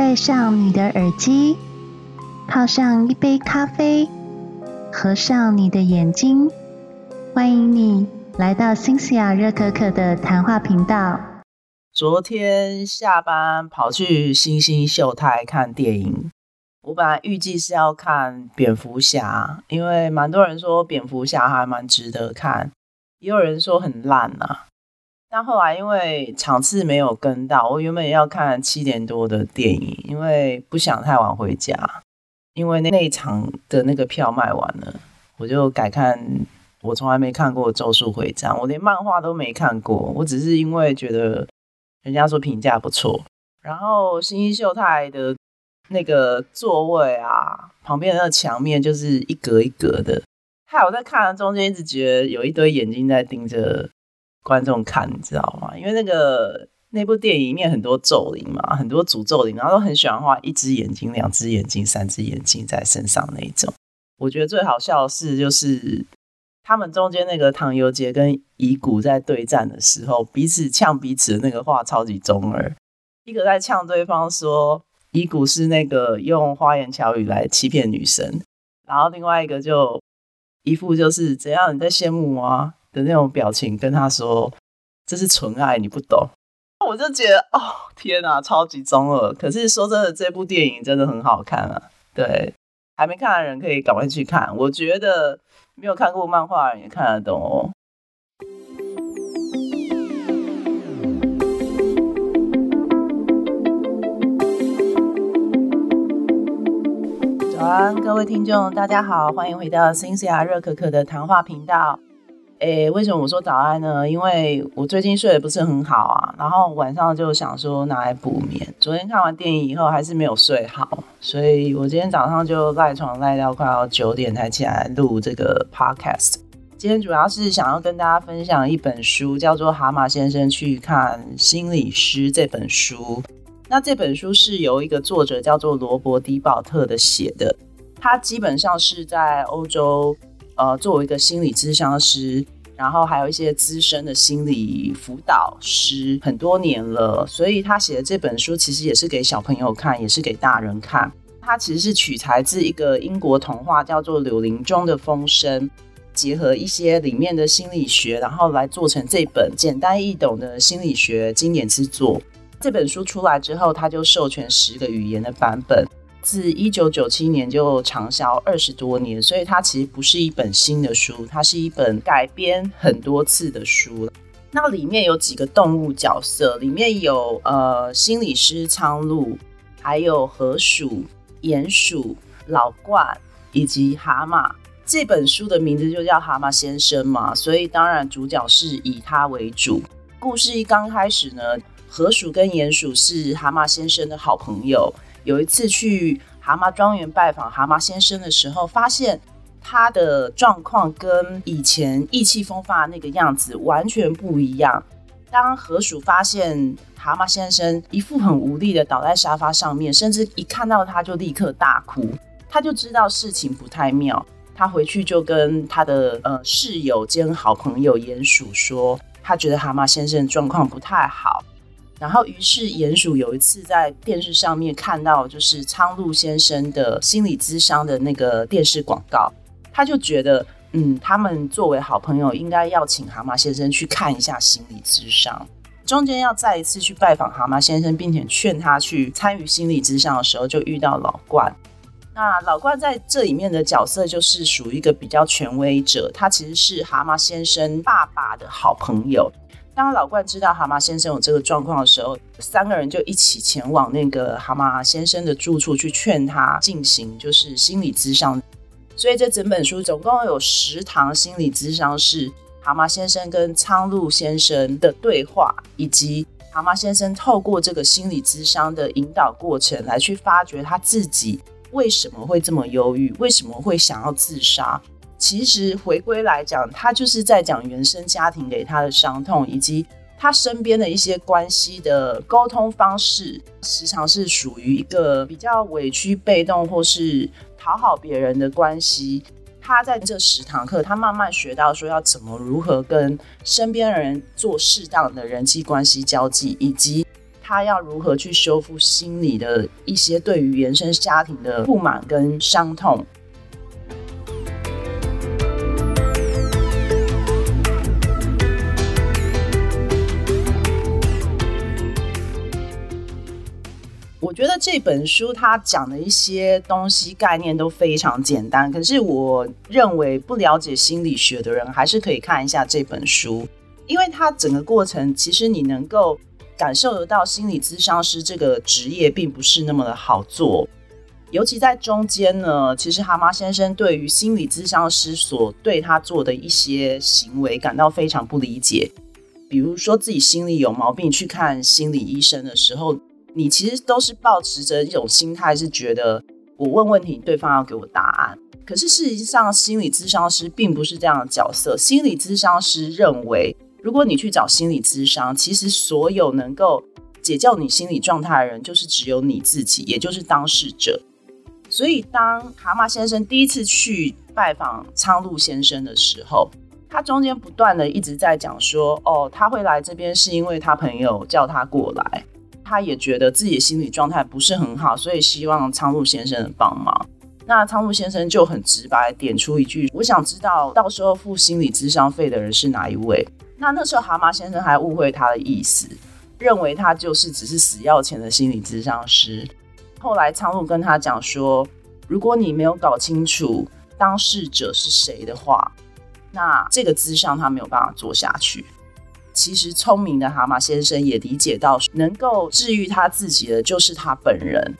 戴上你的耳机，泡上一杯咖啡，合上你的眼睛，欢迎你来到新西亚热可可的谈话频道。昨天下班跑去星星秀泰看电影，我本来预计是要看蝙蝠侠，因为蛮多人说蝙蝠侠还蛮值得看，也有人说很烂呐。但后来因为场次没有跟到，我原本要看七点多的电影，因为不想太晚回家。因为那那一场的那个票卖完了，我就改看我从来没看过《咒术回战》，我连漫画都没看过，我只是因为觉得人家说评价不错。然后新一秀泰的那个座位啊，旁边的那个墙面就是一格一格的，害我在看的中间一直觉得有一堆眼睛在盯着。观众看，你知道吗？因为那个那部电影里面很多咒灵嘛，很多诅咒灵，然后都很喜欢画一只眼睛、两只眼睛、三只眼睛在身上那一种。我觉得最好笑的是，就是他们中间那个唐游杰跟乙骨在对战的时候，彼此呛彼此的那个话超级中二。一个在呛对方说乙骨是那个用花言巧语来欺骗女神，然后另外一个就一副就是怎样你在羡慕吗？的那种表情跟他说：“这是纯爱，你不懂。”我就觉得哦，天哪，超级中二。可是说真的，这部电影真的很好看啊！对，还没看的人可以赶快去看。我觉得没有看过漫画人也看得懂哦。早安，各位听众，大家好，欢迎回到新西亚热可可的谈话频道。诶，为什么我说早安呢？因为我最近睡得不是很好啊，然后晚上就想说拿来补眠。昨天看完电影以后还是没有睡好，所以我今天早上就赖床赖到快要九点才起来录这个 podcast。今天主要是想要跟大家分享一本书，叫做《蛤蟆先生去看心理师》这本书。那这本书是由一个作者叫做罗伯·迪保特的写的，他基本上是在欧洲。呃，作为一个心理咨商师，然后还有一些资深的心理辅导师，很多年了，所以他写的这本书其实也是给小朋友看，也是给大人看。他其实是取材自一个英国童话，叫做《柳林中的风声》，结合一些里面的心理学，然后来做成这本简单易懂的心理学经典之作。这本书出来之后，他就授权十个语言的版本。自一九九七年就畅销二十多年，所以它其实不是一本新的书，它是一本改编很多次的书。那里面有几个动物角色，里面有呃心理师苍鹭，还有河鼠、鼹鼠、老鹳以及蛤蟆。这本书的名字就叫《蛤蟆先生》嘛，所以当然主角是以他为主。故事一刚开始呢，河鼠跟鼹鼠是蛤蟆先生的好朋友。有一次去蛤蟆庄园拜访蛤蟆先生的时候，发现他的状况跟以前意气风发那个样子完全不一样。当河鼠发现蛤蟆先生一副很无力的倒在沙发上面，甚至一看到他就立刻大哭，他就知道事情不太妙。他回去就跟他的呃室友兼好朋友鼹鼠说，他觉得蛤蟆先生状况不太好。然后，于是鼹鼠有一次在电视上面看到，就是苍鹭先生的心理咨商的那个电视广告，他就觉得，嗯，他们作为好朋友，应该要请蛤蟆先生去看一下心理咨商。中间要再一次去拜访蛤蟆先生，并且劝他去参与心理咨商的时候，就遇到老冠。那老冠在这里面的角色就是属于一个比较权威者，他其实是蛤蟆先生爸爸的好朋友。当老冠知道蛤蟆先生有这个状况的时候，三个人就一起前往那个蛤蟆先生的住处去劝他进行就是心理咨商。所以这整本书总共有十堂心理咨商是蛤蟆先生跟苍鹭先生的对话，以及蛤蟆先生透过这个心理咨商的引导过程来去发掘他自己为什么会这么忧郁，为什么会想要自杀。其实回归来讲，他就是在讲原生家庭给他的伤痛，以及他身边的一些关系的沟通方式，时常是属于一个比较委屈、被动或是讨好别人的关系。他在这十堂课，他慢慢学到说要怎么如何跟身边的人做适当的人际关系交际，以及。他要如何去修复心理的一些对于原生家庭的不满跟伤痛。我觉得这本书它讲的一些东西概念都非常简单，可是我认为不了解心理学的人还是可以看一下这本书，因为它整个过程其实你能够感受得到心理咨商师这个职业并不是那么的好做，尤其在中间呢，其实蛤蟆先生对于心理咨商师所对他做的一些行为感到非常不理解，比如说自己心里有毛病去看心理医生的时候。你其实都是保持着一种心态，是觉得我问问题，对方要给我答案。可是事实上，心理咨商师并不是这样的角色。心理咨商师认为，如果你去找心理咨商，其实所有能够解救你心理状态的人，就是只有你自己，也就是当事者。所以，当蛤蟆先生第一次去拜访苍鹭先生的时候，他中间不断的一直在讲说，哦，他会来这边是因为他朋友叫他过来。他也觉得自己的心理状态不是很好，所以希望苍鹭先生的帮忙。那苍鹭先生就很直白点出一句：“我想知道到时候付心理咨商费的人是哪一位。”那那时候蛤蟆先生还误会他的意思，认为他就是只是死要钱的心理咨商师。后来苍鹭跟他讲说：“如果你没有搞清楚当事者是谁的话，那这个咨商他没有办法做下去。”其实聪明的蛤蟆先生也理解到，能够治愈他自己的就是他本人。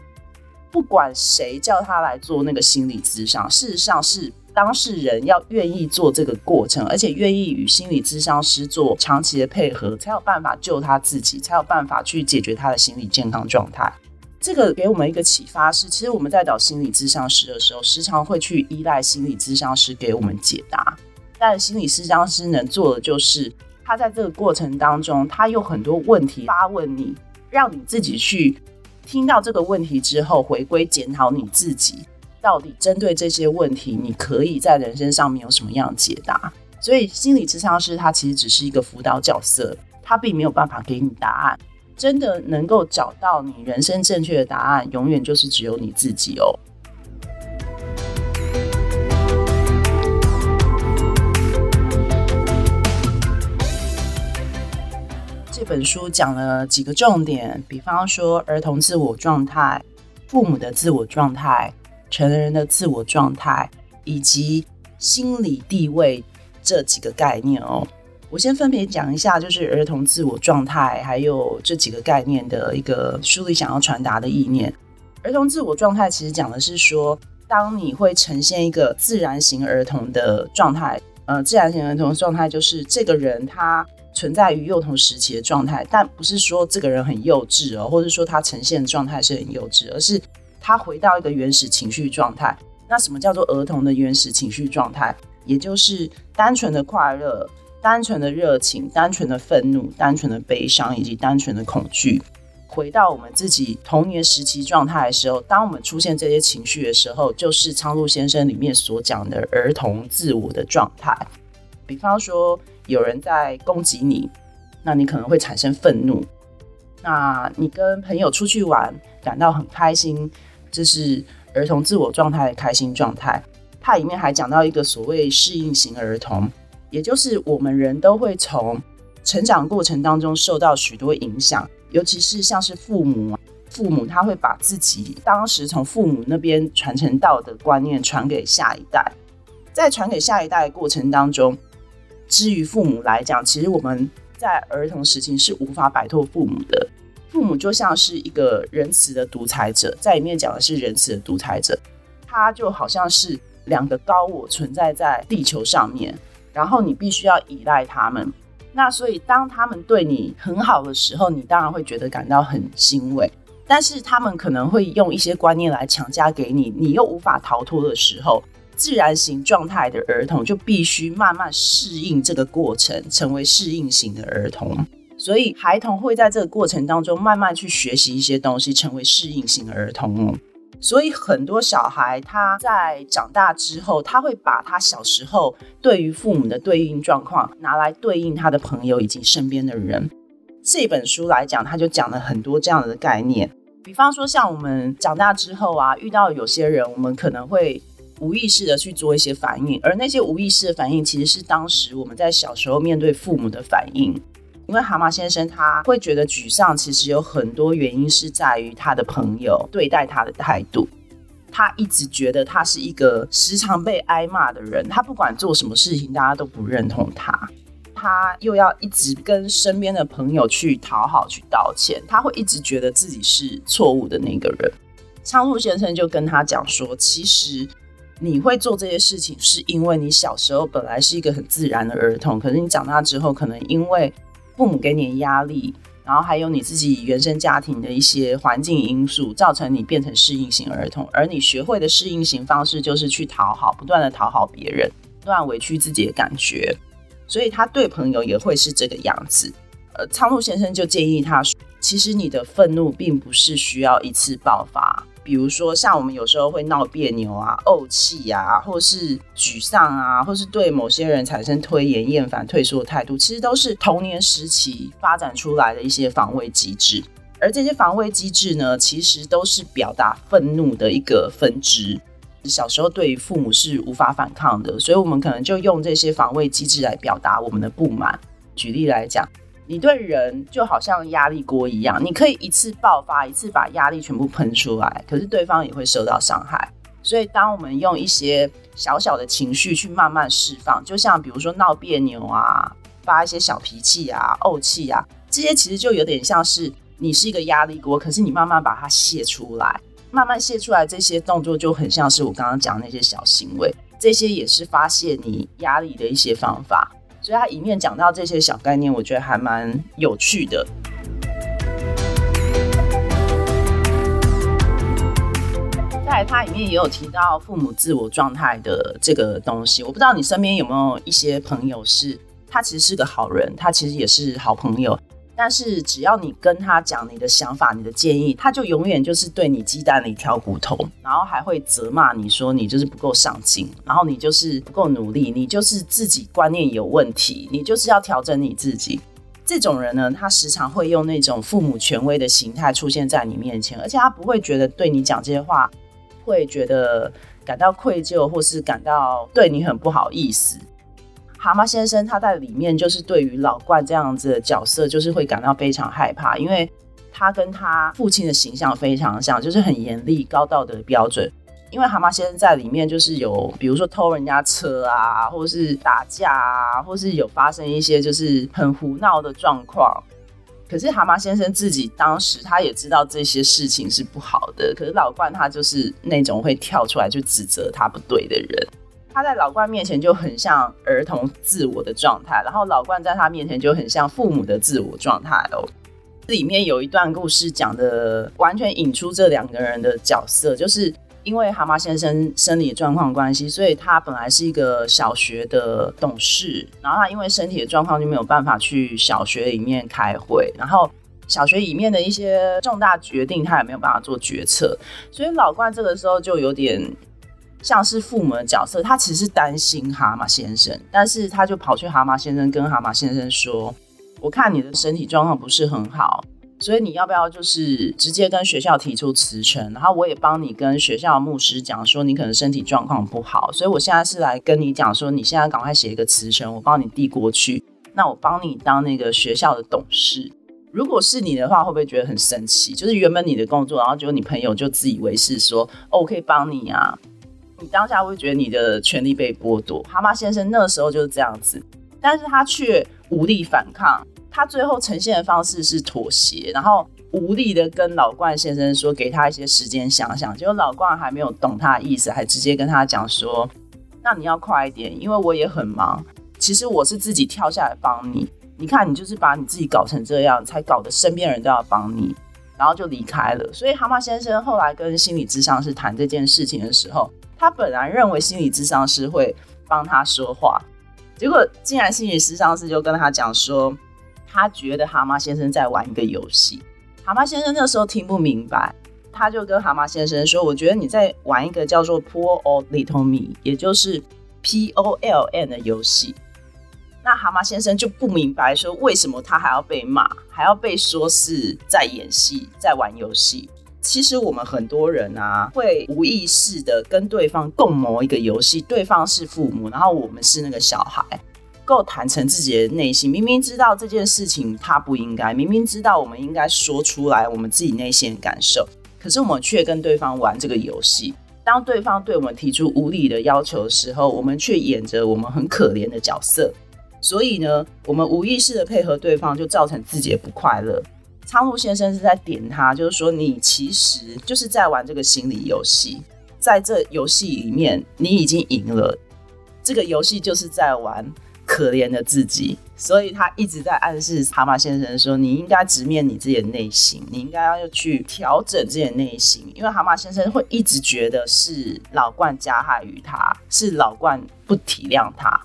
不管谁叫他来做那个心理咨商，事实上是当事人要愿意做这个过程，而且愿意与心理咨商师做长期的配合，才有办法救他自己，才有办法去解决他的心理健康状态。这个给我们一个启发是，其实我们在找心理咨商师的时候，时常会去依赖心理咨商师给我们解答，但心理咨商师能做的就是。他在这个过程当中，他有很多问题发问你，让你自己去听到这个问题之后，回归检讨你自己，到底针对这些问题，你可以在人生上面有什么样的解答？所以，心理咨商师他其实只是一个辅导角色，他并没有办法给你答案。真的能够找到你人生正确的答案，永远就是只有你自己哦。这本书讲了几个重点，比方说儿童自我状态、父母的自我状态、成人的自我状态，以及心理地位这几个概念哦。我先分别讲一下，就是儿童自我状态，还有这几个概念的一个书里想要传达的意念。儿童自我状态其实讲的是说，当你会呈现一个自然型儿童的状态，呃，自然型儿童状态就是这个人他。存在于幼童时期的状态，但不是说这个人很幼稚哦，或者说他呈现的状态是很幼稚，而是他回到一个原始情绪状态。那什么叫做儿童的原始情绪状态？也就是单纯的快乐、单纯的热情、单纯的愤怒、单纯的悲伤以及单纯的恐惧。回到我们自己童年时期状态的时候，当我们出现这些情绪的时候，就是苍鹭先生里面所讲的儿童自我的状态。比方说。有人在攻击你，那你可能会产生愤怒。那你跟朋友出去玩，感到很开心，这是儿童自我状态的开心状态。它里面还讲到一个所谓适应型儿童，也就是我们人都会从成长过程当中受到许多影响，尤其是像是父母，父母他会把自己当时从父母那边传承到的观念传给下一代，在传给下一代的过程当中。至于父母来讲，其实我们在儿童时期是无法摆脱父母的。父母就像是一个仁慈的独裁者，在里面讲的是仁慈的独裁者，他就好像是两个高我存在在地球上面，然后你必须要依赖他们。那所以当他们对你很好的时候，你当然会觉得感到很欣慰。但是他们可能会用一些观念来强加给你，你又无法逃脱的时候。自然型状态的儿童就必须慢慢适应这个过程，成为适应型的儿童。所以，孩童会在这个过程当中慢慢去学习一些东西，成为适应型儿童。所以，很多小孩他在长大之后，他会把他小时候对于父母的对应状况拿来对应他的朋友以及身边的人。这本书来讲，他就讲了很多这样的概念。比方说，像我们长大之后啊，遇到有些人，我们可能会无意识的去做一些反应，而那些无意识的反应，其实是当时我们在小时候面对父母的反应。因为蛤蟆先生他会觉得沮丧，其实有很多原因是在于他的朋友对待他的态度。他一直觉得他是一个时常被挨骂的人，他不管做什么事情，大家都不认同他。他又要一直跟身边的朋友去讨好、去道歉，他会一直觉得自己是错误的那个人。昌路先生就跟他讲说：“其实你会做这些事情，是因为你小时候本来是一个很自然的儿童，可是你长大之后，可能因为父母给你的压力，然后还有你自己原生家庭的一些环境因素，造成你变成适应型儿童。而你学会的适应型方式，就是去讨好，不断的讨好别人，不断委屈自己的感觉。”所以他对朋友也会是这个样子。呃，苍鹭先生就建议他说：“其实你的愤怒并不是需要一次爆发，比如说像我们有时候会闹别扭啊、怄气啊，或是沮丧啊，或是对某些人产生推延、厌烦、退缩的态度，其实都是童年时期发展出来的一些防卫机制。而这些防卫机制呢，其实都是表达愤怒的一个分支。”小时候对于父母是无法反抗的，所以我们可能就用这些防卫机制来表达我们的不满。举例来讲，你对人就好像压力锅一样，你可以一次爆发，一次把压力全部喷出来，可是对方也会受到伤害。所以，当我们用一些小小的情绪去慢慢释放，就像比如说闹别扭啊，发一些小脾气啊、怄气啊，这些其实就有点像是你是一个压力锅，可是你慢慢把它泄出来。慢慢泄出来，这些动作就很像是我刚刚讲那些小行为，这些也是发泄你压力的一些方法。所以他一面讲到这些小概念，我觉得还蛮有趣的。在他里面也有提到父母自我状态的这个东西，我不知道你身边有没有一些朋友是，他其实是个好人，他其实也是好朋友。但是只要你跟他讲你的想法、你的建议，他就永远就是对你鸡蛋里挑骨头，然后还会责骂你说你就是不够上进，然后你就是不够努力，你就是自己观念有问题，你就是要调整你自己。这种人呢，他时常会用那种父母权威的形态出现在你面前，而且他不会觉得对你讲这些话会觉得感到愧疚，或是感到对你很不好意思。蛤蟆先生他在里面就是对于老冠这样子的角色，就是会感到非常害怕，因为他跟他父亲的形象非常像，就是很严厉、高道德标准。因为蛤蟆先生在里面就是有，比如说偷人家车啊，或是打架啊，或是有发生一些就是很胡闹的状况。可是蛤蟆先生自己当时他也知道这些事情是不好的，可是老冠他就是那种会跳出来就指责他不对的人。他在老冠面前就很像儿童自我的状态，然后老冠在他面前就很像父母的自我状态哦。里面有一段故事讲的完全引出这两个人的角色，就是因为蛤蟆先生生理状况关系，所以他本来是一个小学的董事，然后他因为身体的状况就没有办法去小学里面开会，然后小学里面的一些重大决定他也没有办法做决策，所以老冠这个时候就有点。像是父母的角色，他其实是担心蛤蟆先生，但是他就跑去蛤蟆先生跟蛤蟆先生说：“我看你的身体状况不是很好，所以你要不要就是直接跟学校提出辞呈？然后我也帮你跟学校牧师讲说你可能身体状况不好，所以我现在是来跟你讲说，你现在赶快写一个辞呈，我帮你递过去。那我帮你当那个学校的董事。如果是你的话，会不会觉得很生气？就是原本你的工作，然后结果你朋友就自以为是说：哦，我可以帮你啊。”你当下会觉得你的权利被剥夺，蛤蟆先生那时候就是这样子，但是他却无力反抗，他最后呈现的方式是妥协，然后无力的跟老冠先生说，给他一些时间想想，结果老冠还没有懂他的意思，还直接跟他讲说，那你要快一点，因为我也很忙，其实我是自己跳下来帮你，你看你就是把你自己搞成这样，才搞得身边人都要帮你，然后就离开了。所以蛤蟆先生后来跟心理咨商师谈这件事情的时候。他本来认为心理智商师会帮他说话，结果竟然心理咨商师就跟他讲说，他觉得蛤蟆先生在玩一个游戏。蛤蟆先生那时候听不明白，他就跟蛤蟆先生说：“我觉得你在玩一个叫做 Poor Old Little Me，也就是 P O L N 的游戏。”那蛤蟆先生就不明白说，为什么他还要被骂，还要被说是在演戏，在玩游戏。其实我们很多人啊，会无意识的跟对方共谋一个游戏，对方是父母，然后我们是那个小孩，够坦诚自己的内心。明明知道这件事情他不应该，明明知道我们应该说出来我们自己内心的感受，可是我们却跟对方玩这个游戏。当对方对我们提出无理的要求的时候，我们却演着我们很可怜的角色。所以呢，我们无意识的配合对方，就造成自己的不快乐。苍鹭先生是在点他，就是说你其实就是在玩这个心理游戏，在这游戏里面你已经赢了，这个游戏就是在玩可怜的自己，所以他一直在暗示蛤蟆先生说，你应该直面你自己的内心，你应该要去调整自己的内心，因为蛤蟆先生会一直觉得是老冠加害于他，是老冠不体谅他。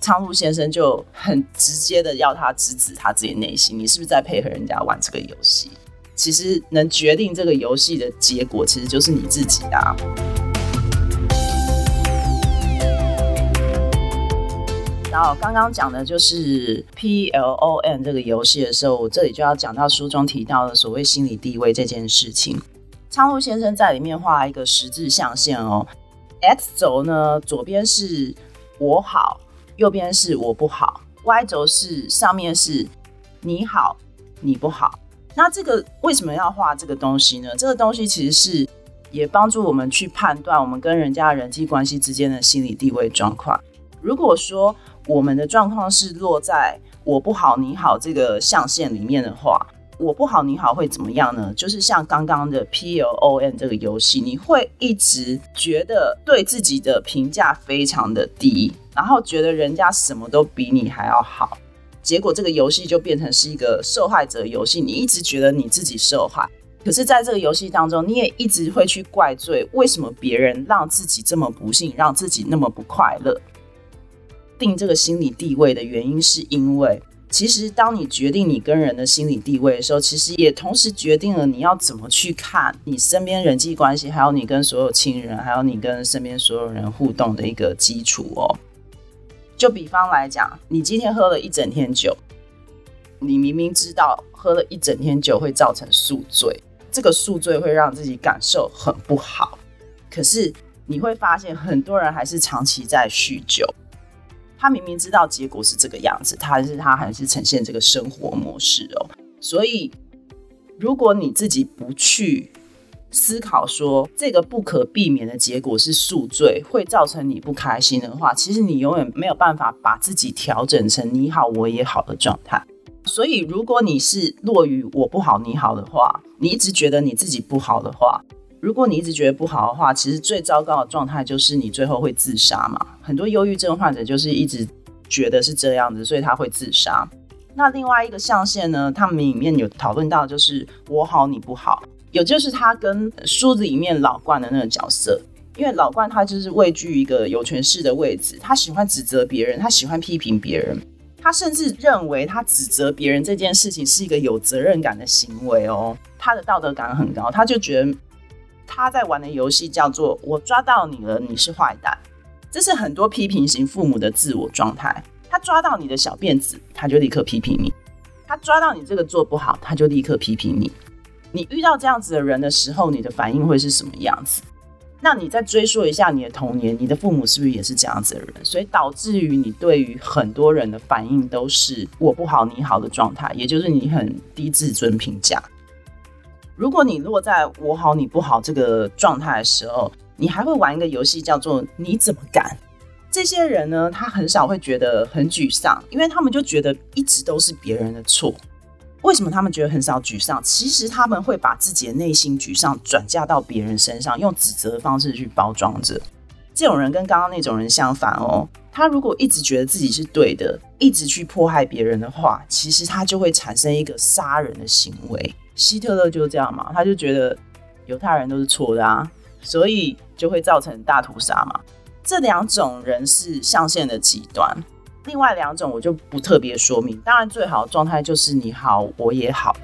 苍鹭先生就很直接的要他直指他自己内心，你是不是在配合人家玩这个游戏？其实能决定这个游戏的结果，其实就是你自己啊。然后刚刚讲的就是 P L O N 这个游戏的时候，我这里就要讲到书中提到的所谓心理地位这件事情。苍鹭先生在里面画一个十字象限哦，X 轴呢左边是我好。右边是我不好，Y 轴是上面是你好，你不好。那这个为什么要画这个东西呢？这个东西其实是也帮助我们去判断我们跟人家人际关系之间的心理地位状况。如果说我们的状况是落在我不好你好这个象限里面的话，我不好你好会怎么样呢？就是像刚刚的 P L O N 这个游戏，你会一直觉得对自己的评价非常的低。然后觉得人家什么都比你还要好，结果这个游戏就变成是一个受害者游戏。你一直觉得你自己受害，可是在这个游戏当中，你也一直会去怪罪为什么别人让自己这么不幸，让自己那么不快乐。定这个心理地位的原因，是因为其实当你决定你跟人的心理地位的时候，其实也同时决定了你要怎么去看你身边人际关系，还有你跟所有亲人，还有你跟身边所有人互动的一个基础哦。就比方来讲，你今天喝了一整天酒，你明明知道喝了一整天酒会造成宿醉，这个宿醉会让自己感受很不好。可是你会发现，很多人还是长期在酗酒。他明明知道结果是这个样子，他还是他还是呈现这个生活模式哦。所以，如果你自己不去，思考说这个不可避免的结果是宿醉，会造成你不开心的话，其实你永远没有办法把自己调整成你好我也好的状态。所以，如果你是落于我不好你好的话，你一直觉得你自己不好的话，如果你一直觉得不好的话，其实最糟糕的状态就是你最后会自杀嘛。很多忧郁症患者就是一直觉得是这样子，所以他会自杀。那另外一个象限呢，他们里面有讨论到，就是我好你不好。有就是他跟书子里面老冠的那个角色，因为老冠他就是位居一个有权势的位置，他喜欢指责别人，他喜欢批评别人，他甚至认为他指责别人这件事情是一个有责任感的行为哦，他的道德感很高，他就觉得他在玩的游戏叫做我抓到你了，你是坏蛋，这是很多批评型父母的自我状态。他抓到你的小辫子，他就立刻批评你；他抓到你这个做不好，他就立刻批评你。你遇到这样子的人的时候，你的反应会是什么样子？那你再追溯一下你的童年，你的父母是不是也是这样子的人？所以导致于你对于很多人的反应都是我不好你好的状态，也就是你很低自尊评价。如果你落在我好你不好这个状态的时候，你还会玩一个游戏叫做你怎么敢？这些人呢，他很少会觉得很沮丧，因为他们就觉得一直都是别人的错。为什么他们觉得很少沮丧？其实他们会把自己的内心沮丧转嫁到别人身上，用指责的方式去包装着。这种人跟刚刚那种人相反哦。他如果一直觉得自己是对的，一直去迫害别人的话，其实他就会产生一个杀人的行为。希特勒就是这样嘛，他就觉得犹太人都是错的啊，所以就会造成大屠杀嘛。这两种人是象限的极端。另外两种我就不特别说明，当然最好的状态就是你好我也好。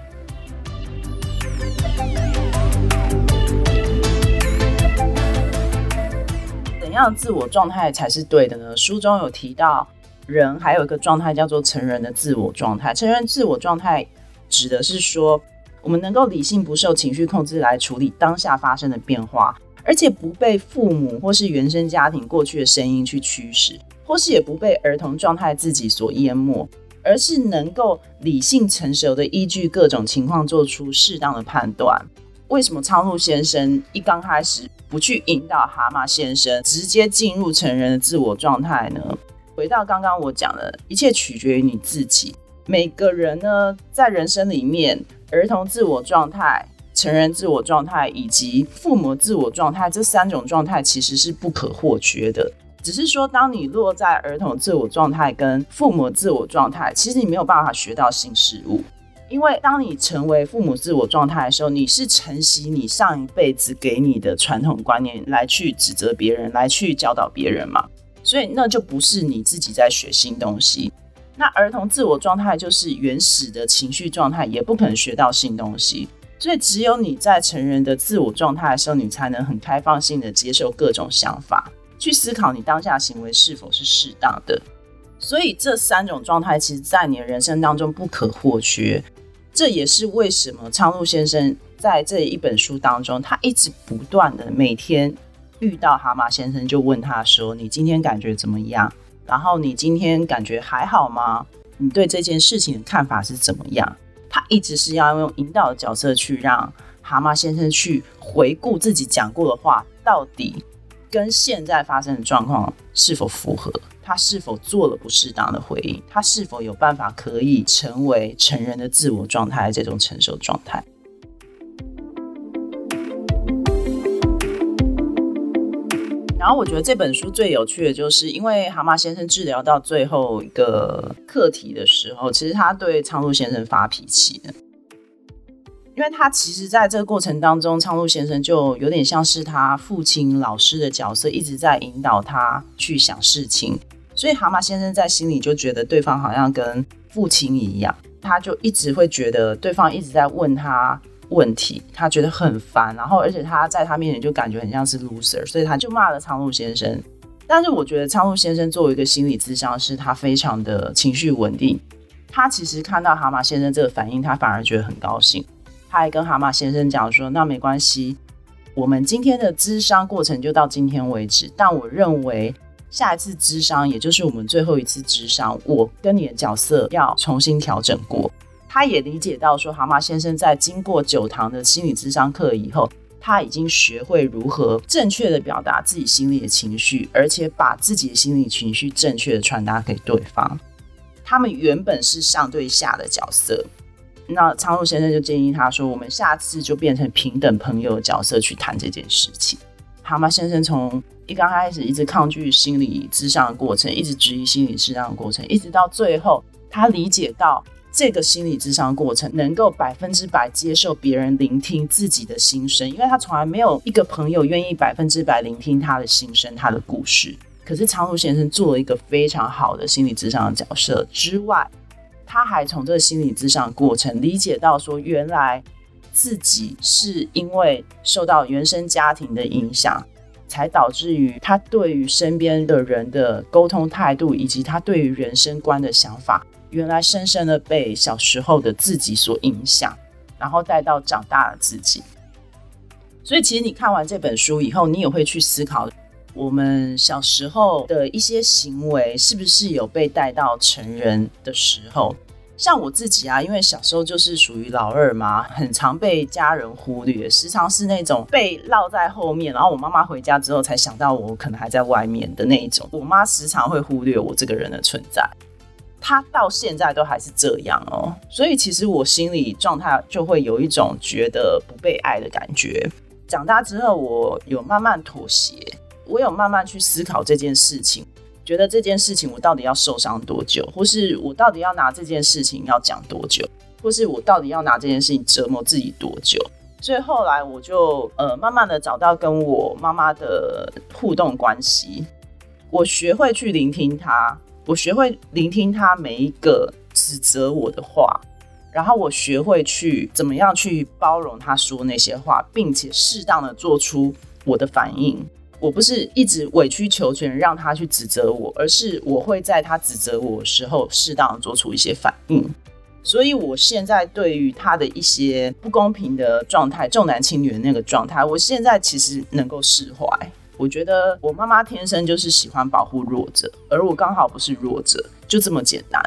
怎样自我状态才是对的呢？书中有提到，人还有一个状态叫做成人的自我状态。成人自我状态指的是说，我们能够理性不受情绪控制来处理当下发生的变化，而且不被父母或是原生家庭过去的声音去驱使，或是也不被儿童状态自己所淹没，而是能够理性成熟的依据各种情况做出适当的判断。为什么苍鹭先生一刚开始不去引导蛤蟆先生直接进入成人的自我状态呢？回到刚刚我讲的，一切取决于你自己。每个人呢，在人生里面，儿童自我状态、成人自我状态以及父母自我状态这三种状态其实是不可或缺的。只是说，当你落在儿童自我状态跟父母自我状态，其实你没有办法学到新事物。因为当你成为父母自我状态的时候，你是承袭你上一辈子给你的传统观念来去指责别人，来去教导别人嘛，所以那就不是你自己在学新东西。那儿童自我状态就是原始的情绪状态，也不可能学到新东西。所以只有你在成人的自我状态的时候，你才能很开放性的接受各种想法，去思考你当下行为是否是适当的。所以这三种状态，其实在你的人生当中不可或缺。这也是为什么苍鹭先生在这一本书当中，他一直不断的每天遇到蛤蟆先生，就问他说：“你今天感觉怎么样？然后你今天感觉还好吗？你对这件事情的看法是怎么样？”他一直是要用引导的角色去让蛤蟆先生去回顾自己讲过的话，到底跟现在发生的状况是否符合。他是否做了不适当的回应？他是否有办法可以成为成人的自我状态这种成熟状态？然后我觉得这本书最有趣的就是，因为蛤蟆先生治疗到最后一个课题的时候，其实他对苍鹭先生发脾气的，因为他其实在这个过程当中，苍鹭先生就有点像是他父亲、老师的角色，一直在引导他去想事情。所以蛤蟆先生在心里就觉得对方好像跟父亲一样，他就一直会觉得对方一直在问他问题，他觉得很烦，然后而且他在他面前就感觉很像是 loser，所以他就骂了苍鹭先生。但是我觉得苍鹭先生作为一个心理咨商师，他非常的情绪稳定，他其实看到蛤蟆先生这个反应，他反而觉得很高兴，他还跟蛤蟆先生讲说：“那没关系，我们今天的咨商过程就到今天为止，但我认为。”下一次智商，也就是我们最后一次智商，我跟你的角色要重新调整过。他也理解到说，蛤蟆先生在经过九堂的心理智商课以后，他已经学会如何正确的表达自己心里的情绪，而且把自己的心理情绪正确的传达给对方。他们原本是上对下的角色，那苍鹭先生就建议他说，我们下次就变成平等朋友的角色去谈这件事情。蛤蟆先生从一刚开始一直抗拒心理智商的过程，一直质疑心理智商的过程，一直到最后，他理解到这个心理智商过程能够百分之百接受别人聆听自己的心声，因为他从来没有一个朋友愿意百分之百聆听他的心声、他的故事。可是苍鹭先生做了一个非常好的心理智商的角色之外，他还从这个心理智商过程理解到说，原来。自己是因为受到原生家庭的影响，才导致于他对于身边的人的沟通态度，以及他对于人生观的想法，原来深深的被小时候的自己所影响，然后带到长大的自己。所以，其实你看完这本书以后，你也会去思考，我们小时候的一些行为，是不是有被带到成人的时候。像我自己啊，因为小时候就是属于老二嘛，很常被家人忽略，时常是那种被落在后面，然后我妈妈回家之后才想到我可能还在外面的那一种。我妈时常会忽略我这个人的存在，他到现在都还是这样哦。所以其实我心里状态就会有一种觉得不被爱的感觉。长大之后，我有慢慢妥协，我有慢慢去思考这件事情。觉得这件事情我到底要受伤多久，或是我到底要拿这件事情要讲多久，或是我到底要拿这件事情折磨自己多久？所以后来我就呃慢慢的找到跟我妈妈的互动关系，我学会去聆听她，我学会聆听他每一个指责我的话，然后我学会去怎么样去包容他说那些话，并且适当的做出我的反应。我不是一直委曲求全让他去指责我，而是我会在他指责我的时候，适当的做出一些反应。所以，我现在对于他的一些不公平的状态，重男轻女的那个状态，我现在其实能够释怀。我觉得我妈妈天生就是喜欢保护弱者，而我刚好不是弱者，就这么简单。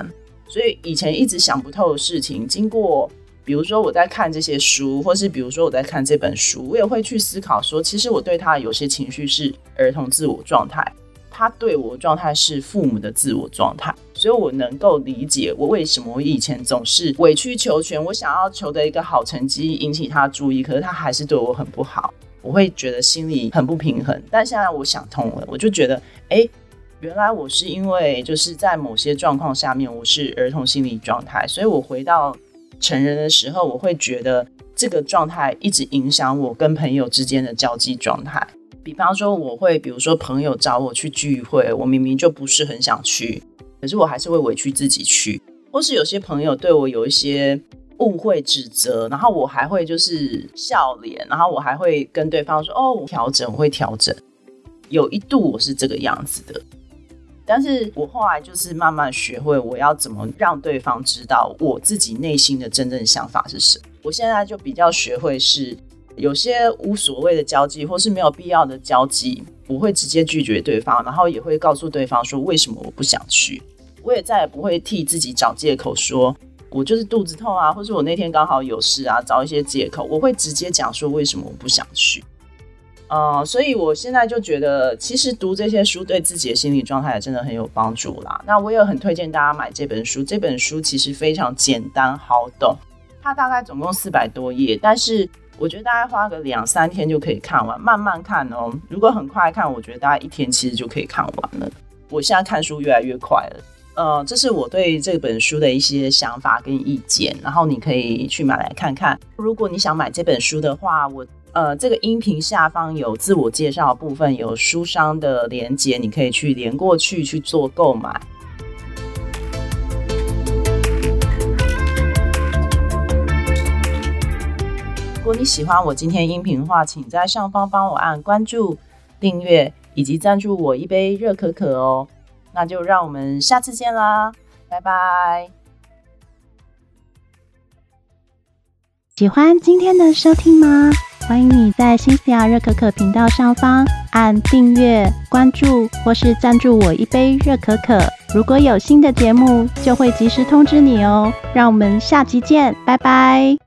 所以以前一直想不透的事情，经过比如说我在看这些书，或是比如说我在看这本书，我也会去思考说，其实我对他有些情绪是儿童自我状态。他对我状态是父母的自我状态，所以我能够理解我为什么我以前总是委曲求全，我想要求得一个好成绩引起他注意，可是他还是对我很不好，我会觉得心里很不平衡。但现在我想通了，我就觉得，哎，原来我是因为就是在某些状况下面我是儿童心理状态，所以我回到成人的时候，我会觉得这个状态一直影响我跟朋友之间的交际状态。比方说，我会比如说朋友找我去聚会，我明明就不是很想去，可是我还是会委屈自己去。或是有些朋友对我有一些误会、指责，然后我还会就是笑脸，然后我还会跟对方说：“哦，调整，我会调整。”有一度我是这个样子的，但是我后来就是慢慢学会我要怎么让对方知道我自己内心的真正想法是什么。我现在就比较学会是。有些无所谓的交际，或是没有必要的交际，我会直接拒绝对方，然后也会告诉对方说为什么我不想去。我也再也不会替自己找借口，说我就是肚子痛啊，或是我那天刚好有事啊，找一些借口。我会直接讲说为什么我不想去。呃，所以我现在就觉得，其实读这些书对自己的心理状态真的很有帮助啦。那我也很推荐大家买这本书，这本书其实非常简单好懂，它大概总共四百多页，但是。我觉得大概花个两三天就可以看完，慢慢看哦。如果很快看，我觉得大概一天其实就可以看完了。我现在看书越来越快了，呃，这是我对这本书的一些想法跟意见。然后你可以去买来看看。如果你想买这本书的话，我呃这个音频下方有自我介绍部分，有书商的连接，你可以去连过去去做购买。如果你喜欢我今天音频的话，请在上方帮我按关注、订阅以及赞助我一杯热可可哦。那就让我们下次见啦，拜拜！喜欢今天的收听吗？欢迎你在新西亚热可可频道上方按订阅、关注或是赞助我一杯热可可。如果有新的节目，就会及时通知你哦。让我们下集见，拜拜！